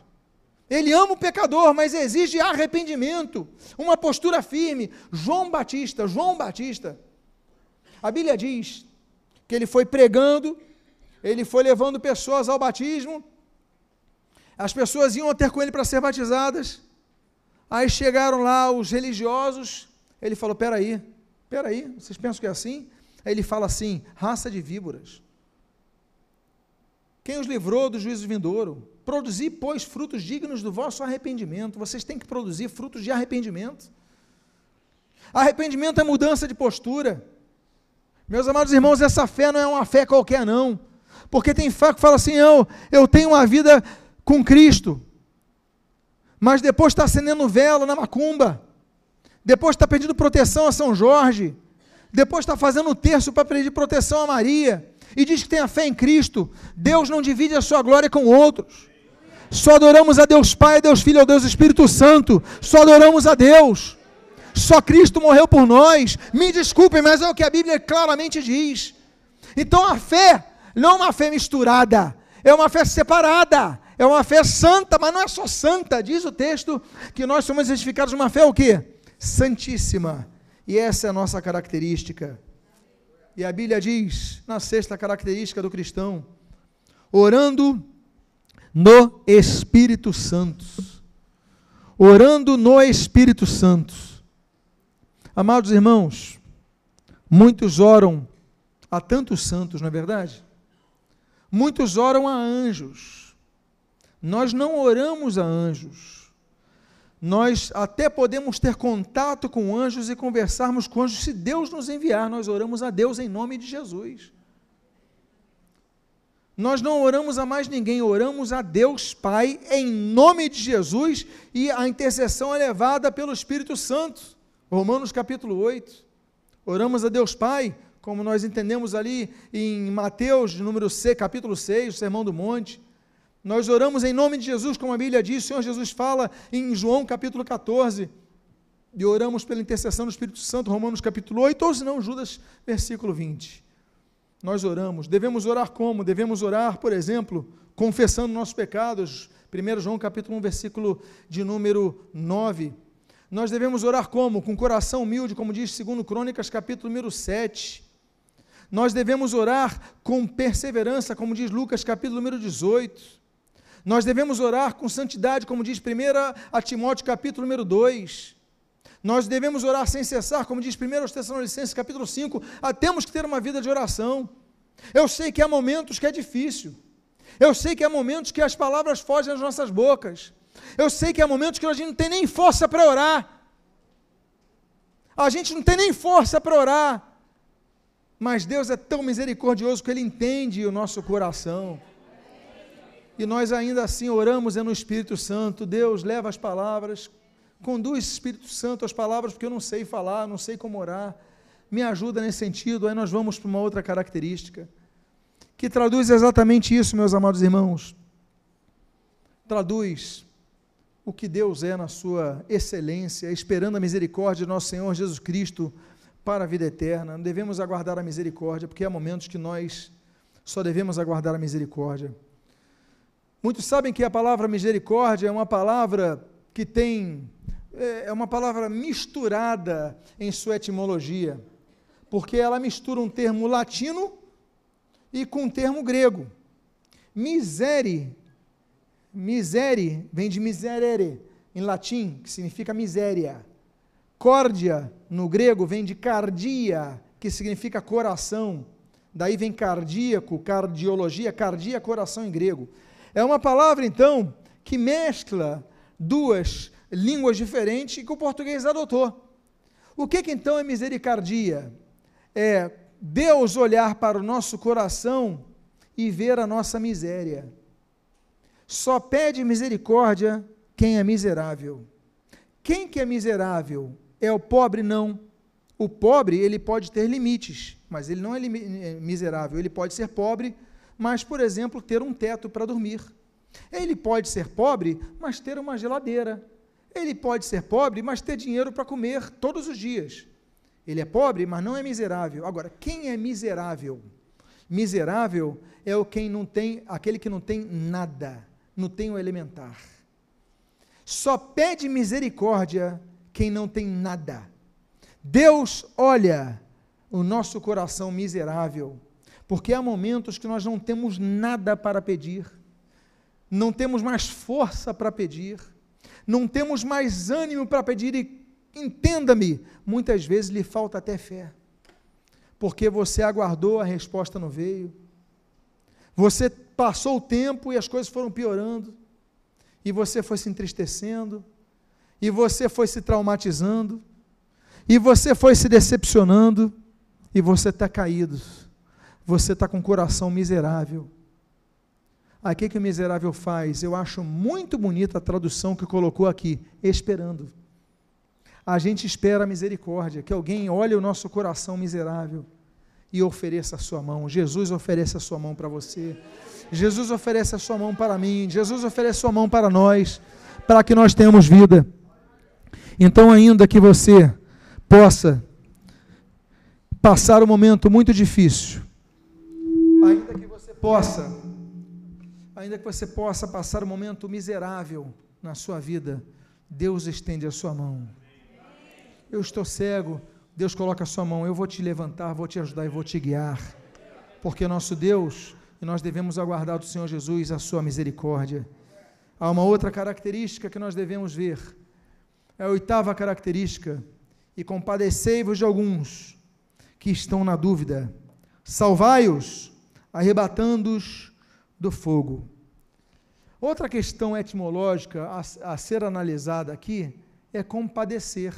[SPEAKER 1] Ele ama o pecador, mas exige arrependimento, uma postura firme. João Batista, João Batista, a Bíblia diz que ele foi pregando, ele foi levando pessoas ao batismo, as pessoas iam ter com ele para ser batizadas, aí chegaram lá os religiosos, ele falou: peraí, peraí, vocês pensam que é assim? Aí ele fala assim: raça de víboras. Quem os livrou do juízo vindouro? Produzir, pois, frutos dignos do vosso arrependimento. Vocês têm que produzir frutos de arrependimento. Arrependimento é mudança de postura. Meus amados irmãos, essa fé não é uma fé qualquer, não. Porque tem fé que fala assim: eu, eu tenho uma vida com Cristo, mas depois está acendendo vela na macumba, depois está pedindo proteção a São Jorge, depois está fazendo o terço para pedir proteção a Maria, e diz que tem a fé em Cristo. Deus não divide a sua glória com outros. Só adoramos a Deus Pai, a Deus Filho, a Deus Espírito Santo. Só adoramos a Deus. Só Cristo morreu por nós. Me desculpem, mas é o que a Bíblia claramente diz. Então a fé não é uma fé misturada, é uma fé separada, é uma fé santa, mas não é só santa. Diz o texto que nós somos edificados uma fé o quê? Santíssima. E essa é a nossa característica. E a Bíblia diz, na sexta característica do cristão, orando no Espírito Santo. Orando no Espírito Santo. Amados irmãos, muitos oram a tantos santos, não é verdade? Muitos oram a anjos. Nós não oramos a anjos. Nós até podemos ter contato com anjos e conversarmos com anjos se Deus nos enviar. Nós oramos a Deus em nome de Jesus. Nós não oramos a mais ninguém, oramos a Deus Pai em nome de Jesus e a intercessão é levada pelo Espírito Santo. Romanos capítulo 8. Oramos a Deus Pai, como nós entendemos ali em Mateus, número C, capítulo 6, o Sermão do Monte. Nós oramos em nome de Jesus, como a Bíblia diz, o Senhor Jesus fala em João capítulo 14. E oramos pela intercessão do Espírito Santo, Romanos capítulo 8, ou se não, Judas, versículo 20 nós oramos. Devemos orar como? Devemos orar, por exemplo, confessando nossos pecados. 1 João capítulo 1, versículo de número 9. Nós devemos orar como? Com coração humilde, como diz 2 Crônicas, capítulo número 7. Nós devemos orar com perseverança, como diz Lucas, capítulo número 18. Nós devemos orar com santidade, como diz 1 a Timóteo, capítulo número 2. Nós devemos orar sem cessar, como diz 1 Tessalonicenses capítulo 5, ah, temos que ter uma vida de oração. Eu sei que há momentos que é difícil. Eu sei que há momentos que as palavras fogem das nossas bocas. Eu sei que há momentos que a gente não tem nem força para orar. A gente não tem nem força para orar. Mas Deus é tão misericordioso que Ele entende o nosso coração. E nós ainda assim oramos é no Espírito Santo. Deus leva as palavras, Conduz, Espírito Santo, as palavras, porque eu não sei falar, não sei como orar. Me ajuda nesse sentido. Aí nós vamos para uma outra característica, que traduz exatamente isso, meus amados irmãos. Traduz o que Deus é na sua excelência, esperando a misericórdia de nosso Senhor Jesus Cristo para a vida eterna. Devemos aguardar a misericórdia, porque há momentos que nós só devemos aguardar a misericórdia. Muitos sabem que a palavra misericórdia é uma palavra que tem é, é uma palavra misturada em sua etimologia, porque ela mistura um termo latino e com um termo grego. Misere, misere vem de miserere em latim, que significa miséria. Córdia, no grego, vem de cardia, que significa coração. Daí vem cardíaco, cardiologia, cardia, coração em grego. É uma palavra, então, que mescla duas línguas diferentes que o português adotou. O que, que então é misericardia? É Deus olhar para o nosso coração e ver a nossa miséria. Só pede misericórdia quem é miserável. Quem que é miserável? É o pobre não. O pobre, ele pode ter limites, mas ele não é, é miserável. Ele pode ser pobre, mas, por exemplo, ter um teto para dormir. Ele pode ser pobre, mas ter uma geladeira. Ele pode ser pobre, mas ter dinheiro para comer todos os dias. Ele é pobre, mas não é miserável. Agora, quem é miserável? Miserável é o quem não tem, aquele que não tem nada, não tem o elementar. Só pede misericórdia quem não tem nada. Deus olha o nosso coração miserável, porque há momentos que nós não temos nada para pedir, não temos mais força para pedir não temos mais ânimo para pedir, e entenda-me, muitas vezes lhe falta até fé, porque você aguardou, a resposta não veio, você passou o tempo e as coisas foram piorando, e você foi se entristecendo, e você foi se traumatizando, e você foi se decepcionando, e você está caído, você está com o coração miserável, Aí o que, que o miserável faz? Eu acho muito bonita a tradução que colocou aqui, esperando. A gente espera a misericórdia, que alguém olhe o nosso coração miserável e ofereça a sua mão. Jesus oferece a sua mão para você. Jesus oferece a sua mão para mim. Jesus oferece a sua mão para nós, para que nós tenhamos vida. Então, ainda que você possa passar um momento muito difícil, ainda que você possa ainda que você possa passar um momento miserável na sua vida, Deus estende a sua mão. Eu estou cego, Deus coloca a sua mão, eu vou te levantar, vou te ajudar e vou te guiar. Porque nosso Deus, e nós devemos aguardar do Senhor Jesus a sua misericórdia. Há uma outra característica que nós devemos ver. É a oitava característica. E compadecei-vos de alguns que estão na dúvida. Salvai-os, arrebatando-os do fogo. Outra questão etimológica a, a ser analisada aqui é compadecer.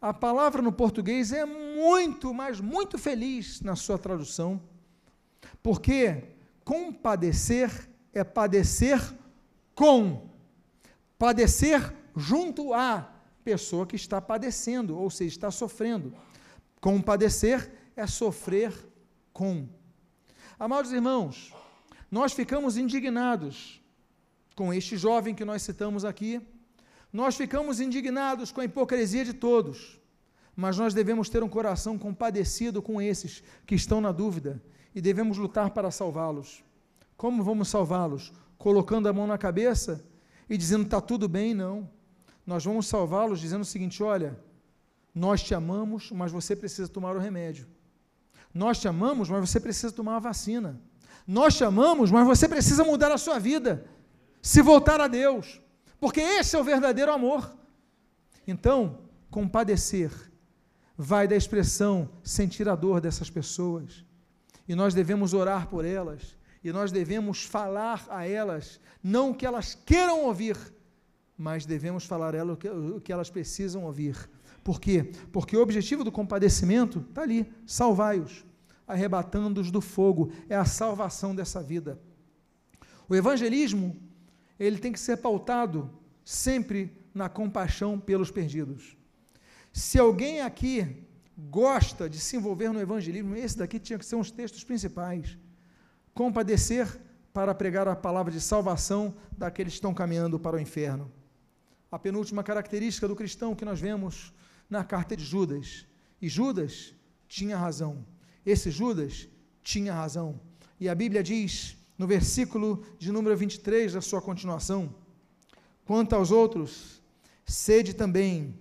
[SPEAKER 1] A palavra no português é muito, mas muito feliz na sua tradução, porque compadecer é padecer com, padecer junto à pessoa que está padecendo, ou seja, está sofrendo. Compadecer é sofrer com. Amados irmãos, nós ficamos indignados com este jovem que nós citamos aqui, nós ficamos indignados com a hipocrisia de todos, mas nós devemos ter um coração compadecido com esses que estão na dúvida e devemos lutar para salvá-los. Como vamos salvá-los? Colocando a mão na cabeça e dizendo está tudo bem? Não. Nós vamos salvá-los dizendo o seguinte: olha, nós te amamos, mas você precisa tomar o remédio. Nós te amamos, mas você precisa tomar a vacina. Nós te amamos, mas você precisa mudar a sua vida, se voltar a Deus, porque esse é o verdadeiro amor. Então, compadecer vai da expressão sentir a dor dessas pessoas, e nós devemos orar por elas, e nós devemos falar a elas, não o que elas queiram ouvir, mas devemos falar a elas o que elas precisam ouvir. Por quê? Porque o objetivo do compadecimento está ali: salvai-os arrebatando-os do fogo. É a salvação dessa vida. O evangelismo, ele tem que ser pautado sempre na compaixão pelos perdidos. Se alguém aqui gosta de se envolver no evangelismo, esse daqui tinha que ser um dos textos principais. Compadecer para pregar a palavra de salvação daqueles que estão caminhando para o inferno. A penúltima característica do cristão que nós vemos na carta de Judas. E Judas tinha razão. Esse Judas tinha razão. E a Bíblia diz, no versículo de número 23 da sua continuação: Quanto aos outros, sede também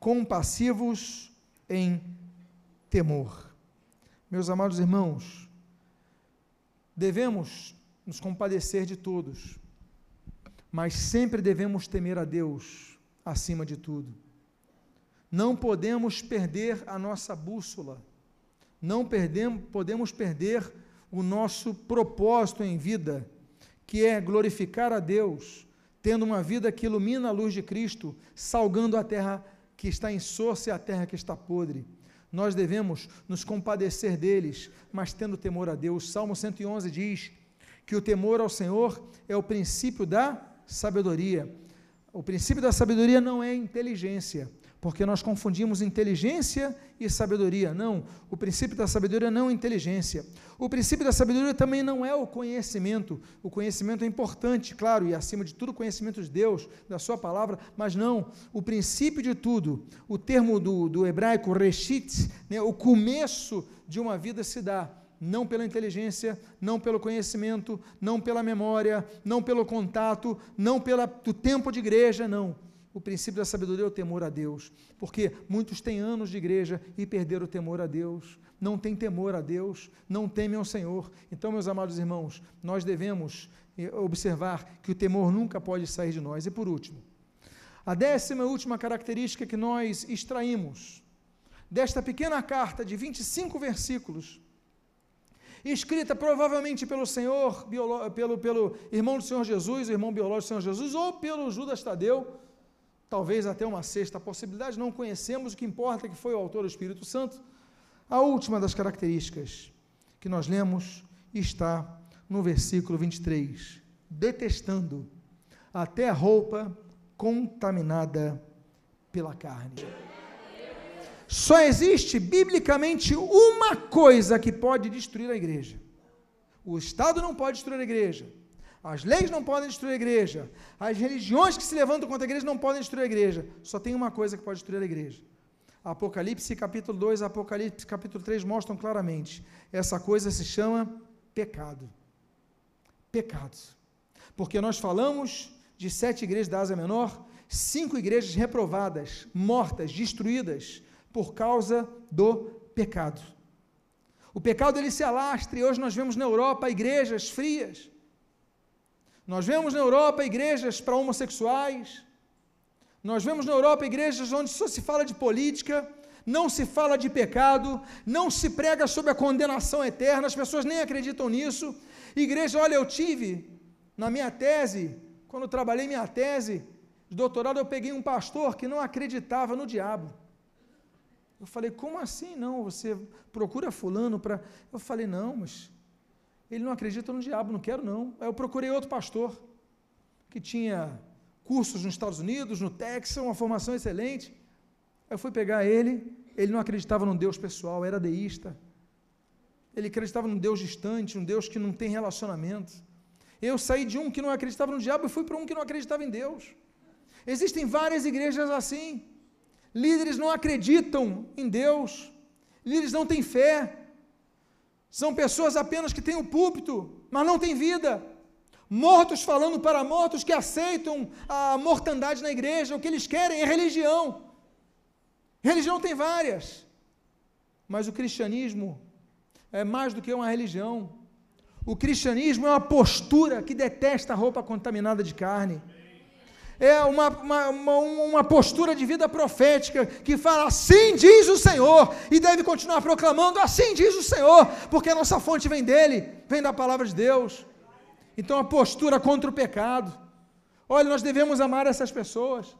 [SPEAKER 1] compassivos em temor. Meus amados irmãos, devemos nos compadecer de todos, mas sempre devemos temer a Deus acima de tudo. Não podemos perder a nossa bússola não perdemos, podemos perder o nosso propósito em vida, que é glorificar a Deus, tendo uma vida que ilumina a luz de Cristo, salgando a terra que está em e a terra que está podre. Nós devemos nos compadecer deles, mas tendo temor a Deus. Salmo 111 diz que o temor ao Senhor é o princípio da sabedoria. O princípio da sabedoria não é inteligência, porque nós confundimos inteligência e sabedoria. Não, o princípio da sabedoria não é inteligência. O princípio da sabedoria também não é o conhecimento. O conhecimento é importante, claro, e acima de tudo o conhecimento de Deus, da Sua palavra, mas não, o princípio de tudo, o termo do, do hebraico reshit, né, o começo de uma vida se dá não pela inteligência, não pelo conhecimento, não pela memória, não pelo contato, não pelo tempo de igreja, não o princípio da sabedoria é o temor a Deus, porque muitos têm anos de igreja e perderam o temor a Deus, não têm temor a Deus, não temem ao Senhor. Então, meus amados irmãos, nós devemos eh, observar que o temor nunca pode sair de nós. E por último, a décima e última característica que nós extraímos desta pequena carta de 25 versículos, escrita provavelmente pelo Senhor, pelo, pelo irmão do Senhor Jesus, o irmão biológico do Senhor Jesus, ou pelo Judas Tadeu, talvez até uma sexta possibilidade, não conhecemos, o que importa é que foi o autor do Espírito Santo. A última das características que nós lemos está no versículo 23, detestando até a roupa contaminada pela carne. Só existe biblicamente uma coisa que pode destruir a igreja. O Estado não pode destruir a igreja. As leis não podem destruir a igreja. As religiões que se levantam contra a igreja não podem destruir a igreja. Só tem uma coisa que pode destruir a igreja. Apocalipse capítulo 2, Apocalipse capítulo 3 mostram claramente. Essa coisa se chama pecado. Pecado. Porque nós falamos de sete igrejas da Ásia Menor, cinco igrejas reprovadas, mortas, destruídas por causa do pecado. O pecado ele se alastra e hoje nós vemos na Europa igrejas frias nós vemos na Europa igrejas para homossexuais, nós vemos na Europa igrejas onde só se fala de política, não se fala de pecado, não se prega sobre a condenação eterna, as pessoas nem acreditam nisso. Igreja, olha, eu tive na minha tese, quando trabalhei minha tese de doutorado, eu peguei um pastor que não acreditava no diabo. Eu falei, como assim não? Você procura fulano para. Eu falei, não, mas ele não acredita no diabo, não quero não. Aí eu procurei outro pastor que tinha cursos nos Estados Unidos, no Texas, uma formação excelente. Aí eu fui pegar ele, ele não acreditava num Deus pessoal, era deísta. Ele acreditava num Deus distante, um Deus que não tem relacionamento. Eu saí de um que não acreditava no diabo e fui para um que não acreditava em Deus. Existem várias igrejas assim. Líderes não acreditam em Deus, líderes não têm fé, são pessoas apenas que têm o púlpito, mas não têm vida. Mortos falando para mortos que aceitam a mortandade na igreja, o que eles querem é religião. Religião tem várias, mas o cristianismo é mais do que uma religião. O cristianismo é uma postura que detesta a roupa contaminada de carne é uma, uma, uma, uma, postura de vida profética que fala assim diz o Senhor, e deve continuar proclamando assim diz o Senhor, porque a nossa fonte vem dele, vem da palavra de Deus. Então a postura contra o pecado. Olha, nós devemos amar essas pessoas,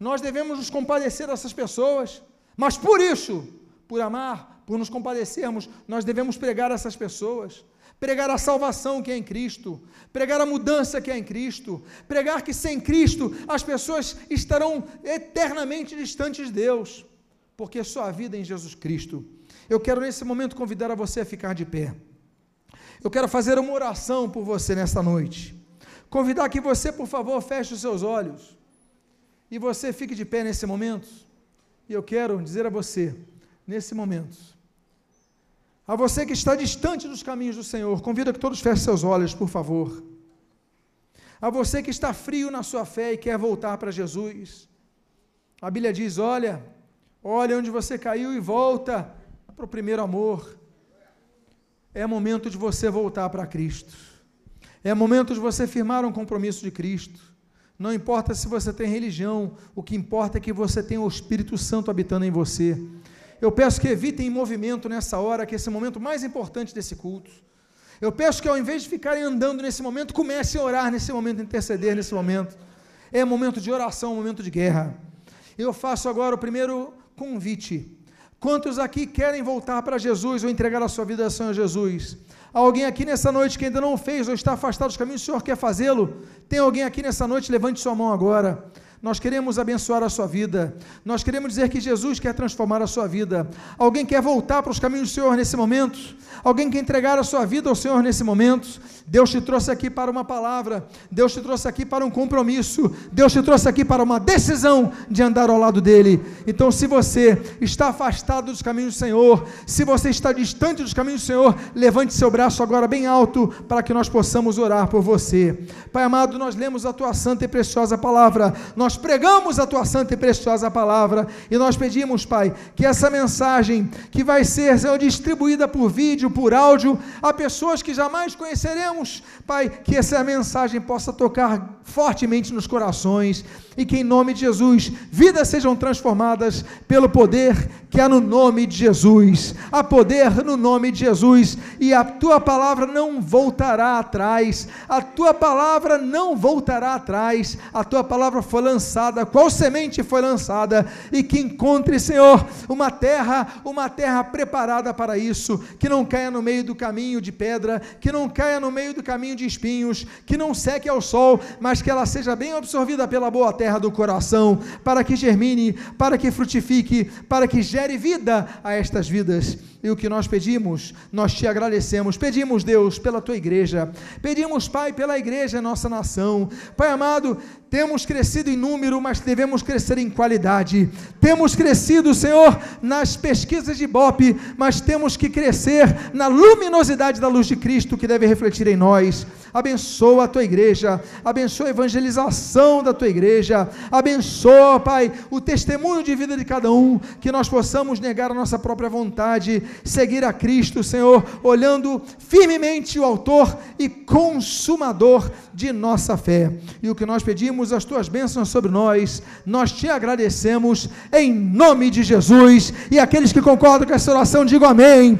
[SPEAKER 1] nós devemos nos compadecer dessas pessoas, mas por isso, por amar, por nos compadecermos, nós devemos pregar essas pessoas pregar a salvação que é em Cristo, pregar a mudança que é em Cristo, pregar que sem Cristo as pessoas estarão eternamente distantes de Deus, porque só a vida é em Jesus Cristo. Eu quero nesse momento convidar a você a ficar de pé. Eu quero fazer uma oração por você nesta noite. Convidar que você, por favor, feche os seus olhos e você fique de pé nesse momento. E eu quero dizer a você, nesse momento, a você que está distante dos caminhos do Senhor, convido que todos fechem seus olhos, por favor. A você que está frio na sua fé e quer voltar para Jesus. A Bíblia diz: olha, olha onde você caiu e volta para o primeiro amor. É momento de você voltar para Cristo. É momento de você firmar um compromisso de Cristo. Não importa se você tem religião, o que importa é que você tenha o Espírito Santo habitando em você. Eu peço que evitem movimento nessa hora, que é esse momento mais importante desse culto. Eu peço que ao invés de ficarem andando nesse momento, comecem a orar nesse momento, interceder nesse momento. É momento de oração, momento de guerra. Eu faço agora o primeiro convite. Quantos aqui querem voltar para Jesus ou entregar a sua vida ao Senhor Jesus? Alguém aqui nessa noite que ainda não fez ou está afastado dos caminhos, o Senhor quer fazê-lo? Tem alguém aqui nessa noite? Levante sua mão agora. Nós queremos abençoar a sua vida. Nós queremos dizer que Jesus quer transformar a sua vida. Alguém quer voltar para os caminhos do Senhor nesse momento? Alguém quer entregar a sua vida ao Senhor nesse momento? Deus te trouxe aqui para uma palavra. Deus te trouxe aqui para um compromisso. Deus te trouxe aqui para uma decisão de andar ao lado dele. Então, se você está afastado dos caminhos do Senhor, se você está distante dos caminhos do Senhor, levante seu braço agora bem alto para que nós possamos orar por você. Pai amado, nós lemos a tua santa e preciosa palavra. Nós pregamos a tua santa e preciosa palavra e nós pedimos, Pai, que essa mensagem que vai ser Senhor, distribuída por vídeo, por áudio, a pessoas que jamais conheceremos, Pai, que essa mensagem possa tocar fortemente nos corações e que em nome de Jesus vidas sejam transformadas pelo poder que há no nome de Jesus. Há poder no nome de Jesus e a tua palavra não voltará atrás. A tua palavra não voltará atrás. A tua palavra foi lançada, qual semente foi lançada e que encontre, Senhor, uma terra, uma terra preparada para isso, que não caia no meio do caminho de pedra, que não caia no meio do caminho de espinhos, que não seque ao sol, mas que ela seja bem absorvida pela boa terra do coração, para que germine, para que frutifique, para que gere vida a estas vidas. E o que nós pedimos, nós te agradecemos. Pedimos, Deus, pela tua igreja. Pedimos, Pai, pela igreja, nossa nação. Pai amado, temos crescido em número, mas devemos crescer em qualidade. Temos crescido, Senhor, nas pesquisas de BOP, mas temos que crescer na luminosidade da luz de Cristo que deve refletir em nós. Abençoa a tua igreja, abençoa a evangelização da tua igreja, abençoa, Pai, o testemunho de vida de cada um, que nós possamos negar a nossa própria vontade, seguir a Cristo, Senhor, olhando firmemente o Autor e Consumador de nossa fé. E o que nós pedimos, as tuas bênçãos sobre nós, nós te agradecemos em nome de Jesus. E aqueles que concordam com essa oração, digam amém.